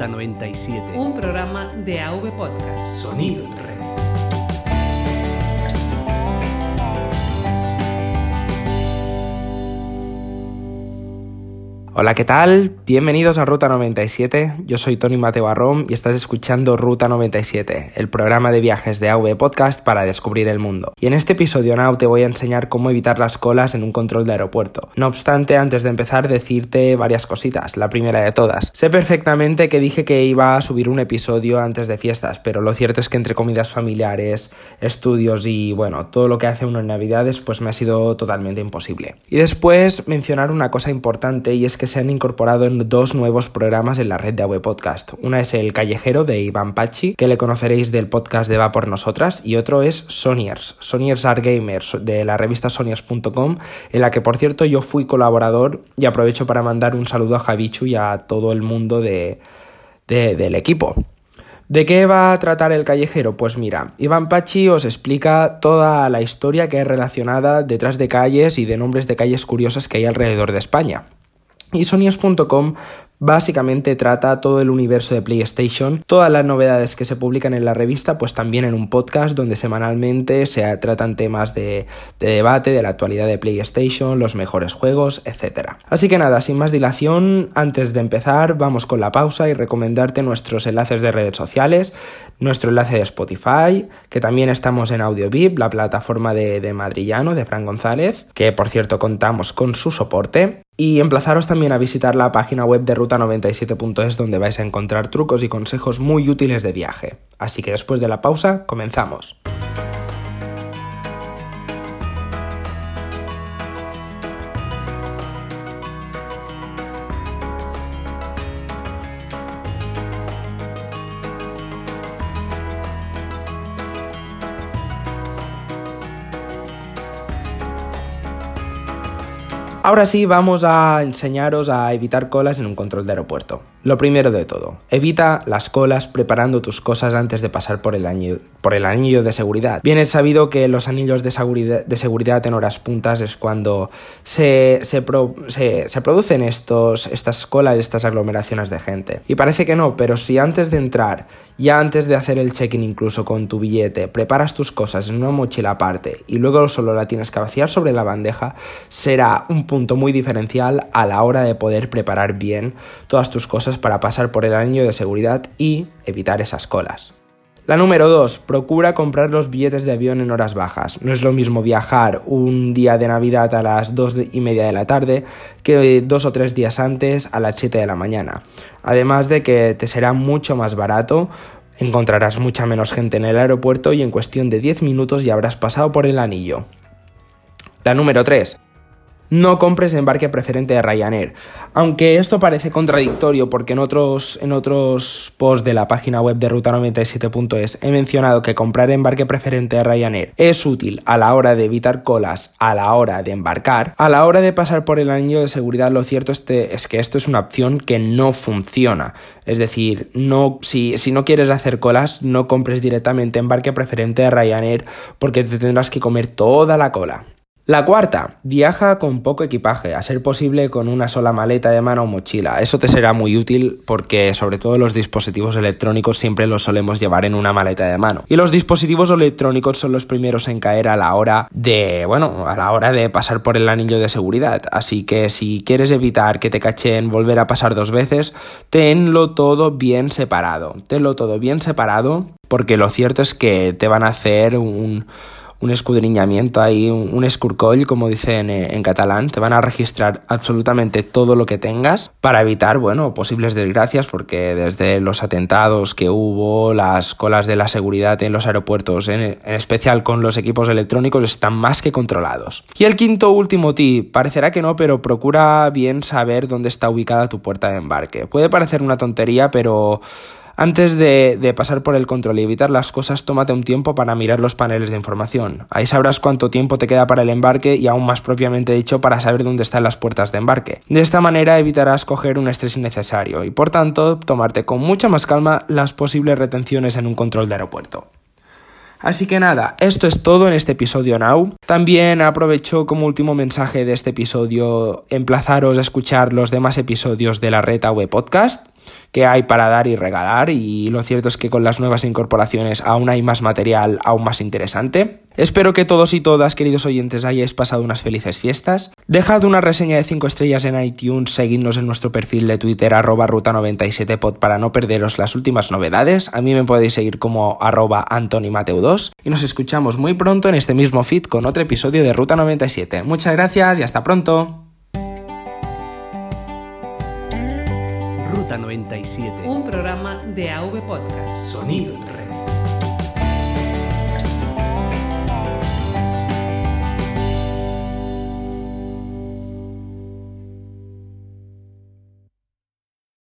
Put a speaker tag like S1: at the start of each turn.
S1: Ruta 97.
S2: Un programa de AV Podcast.
S1: Sonido
S3: Hola, ¿qué tal? Bienvenidos a Ruta 97. Yo soy Tony Mateo Barrón y estás escuchando Ruta 97, el programa de viajes de AV Podcast para descubrir el mundo. Y en este episodio Now te voy a enseñar cómo evitar las colas en un control de aeropuerto. No obstante, antes de empezar, decirte varias cositas. La primera de todas. Sé perfectamente que dije que iba a subir un episodio antes de fiestas, pero lo cierto es que entre comidas familiares, estudios y bueno, todo lo que hace uno en Navidades, pues me ha sido totalmente imposible. Y después mencionar una cosa importante y es que se han incorporado en dos nuevos programas en la red de AV Podcast. Una es El Callejero de Iván Pachi, que le conoceréis del podcast de Va por Nosotras, y otro es Soniers, Soniers Art Gamers, de la revista Soniers.com, en la que por cierto yo fui colaborador y aprovecho para mandar un saludo a Javichu y a todo el mundo de, del equipo. ¿De qué va a tratar el callejero? Pues mira, Iván Pachi os explica toda la historia que es relacionada detrás de calles y de nombres de calles curiosas que hay alrededor de España. Y Sonios.com básicamente trata todo el universo de PlayStation, todas las novedades que se publican en la revista, pues también en un podcast donde semanalmente se tratan temas de, de, debate de la actualidad de PlayStation, los mejores juegos, etc. Así que nada, sin más dilación, antes de empezar, vamos con la pausa y recomendarte nuestros enlaces de redes sociales, nuestro enlace de Spotify, que también estamos en AudioVip, la plataforma de, de Madrillano, de Fran González, que por cierto contamos con su soporte. Y emplazaros también a visitar la página web de ruta97.es donde vais a encontrar trucos y consejos muy útiles de viaje. Así que después de la pausa, comenzamos. Ahora sí, vamos a enseñaros a evitar colas en un control de aeropuerto. Lo primero de todo, evita las colas preparando tus cosas antes de pasar por el, anillo, de seguridad. Bien es sabido que los anillos de seguridad, de seguridad en horas puntas es cuando se, se, se producen estos, estas colas, estas aglomeraciones de gente. Y parece que no, pero si antes de entrar, ya antes de hacer el check-in incluso con tu billete, preparas tus cosas en una mochila aparte y luego solo la tienes que vaciar sobre la bandeja, será un punto muy diferencial a la hora de poder preparar bien todas tus cosas para pasar por el anillo de seguridad y evitar esas colas. La número 2. Procura comprar los billetes de avión en horas bajas. No es lo mismo viajar un día de Navidad a las 2 y media de la tarde que dos o tres días antes a las 7 de la mañana. Además de que te será mucho más barato, encontrarás mucha menos gente en el aeropuerto y en cuestión de 10 minutos ya habrás pasado por el anillo. La número 3 no compres embarque preferente de Ryanair. Aunque esto parece contradictorio porque en otros, en otros posts de la página web de ruta97.es he mencionado que comprar embarque preferente de Ryanair es útil a la hora de evitar colas, a la hora de embarcar, a la hora de pasar por el anillo de seguridad lo cierto es que esto es una opción que no funciona. Es decir, no, si, si no quieres hacer colas, no compres directamente embarque preferente de Ryanair porque te tendrás que comer toda la cola. La cuarta, viaja con poco equipaje, a ser posible con una sola maleta de mano o mochila. Eso te será muy útil porque sobre todo los dispositivos electrónicos siempre los solemos llevar en una maleta de mano. Y los dispositivos electrónicos son los primeros en caer a la hora de, bueno, a la hora de pasar por el anillo de seguridad. Así que si quieres evitar que te cachen volver a pasar dos veces, tenlo todo bien separado. Tenlo todo bien separado porque lo cierto es que te van a hacer un un escudriñamiento ahí, un, un escurcoll, como dicen en, en, catalán. Te van a registrar absolutamente todo lo que tengas para evitar, bueno, posibles desgracias, porque desde los atentados que hubo, las colas de la seguridad en los aeropuertos, en, en especial con los equipos electrónicos, están más que controlados. Y el quinto último tip, parecerá que no, pero procura bien saber dónde está ubicada tu puerta de embarque. Puede parecer una tontería, pero antes de, pasar por el control y evitar las cosas, tómate un tiempo para mirar los paneles de información. Ahí sabrás cuánto tiempo te queda para el embarque y aún más propiamente dicho para saber dónde están las puertas de embarque. De esta manera evitarás coger un estrés innecesario y por tanto tomarte con mucha más calma las posibles retenciones en un control de aeropuerto. Así que nada, esto es todo en este episodio Now. También aprovecho como último mensaje de este episodio emplazaros a escuchar los demás episodios de la red AW Podcast. Que hay para dar y regalar y lo cierto es que con las nuevas incorporaciones aún hay más material aún más interesante. Espero que todos y todas, queridos oyentes, hayáis pasado unas felices fiestas. Dejad una reseña de 5 estrellas en iTunes, seguidnos en nuestro perfil de Twitter arroba ruta97pod para no perderos las últimas novedades. A mí me podéis seguir como arroba antonimateu2 y nos escuchamos muy pronto en este mismo feed con otro episodio de Ruta 97. Muchas gracias y hasta pronto.
S1: 97.
S2: Un programa de AV Podcast.
S1: Sonido.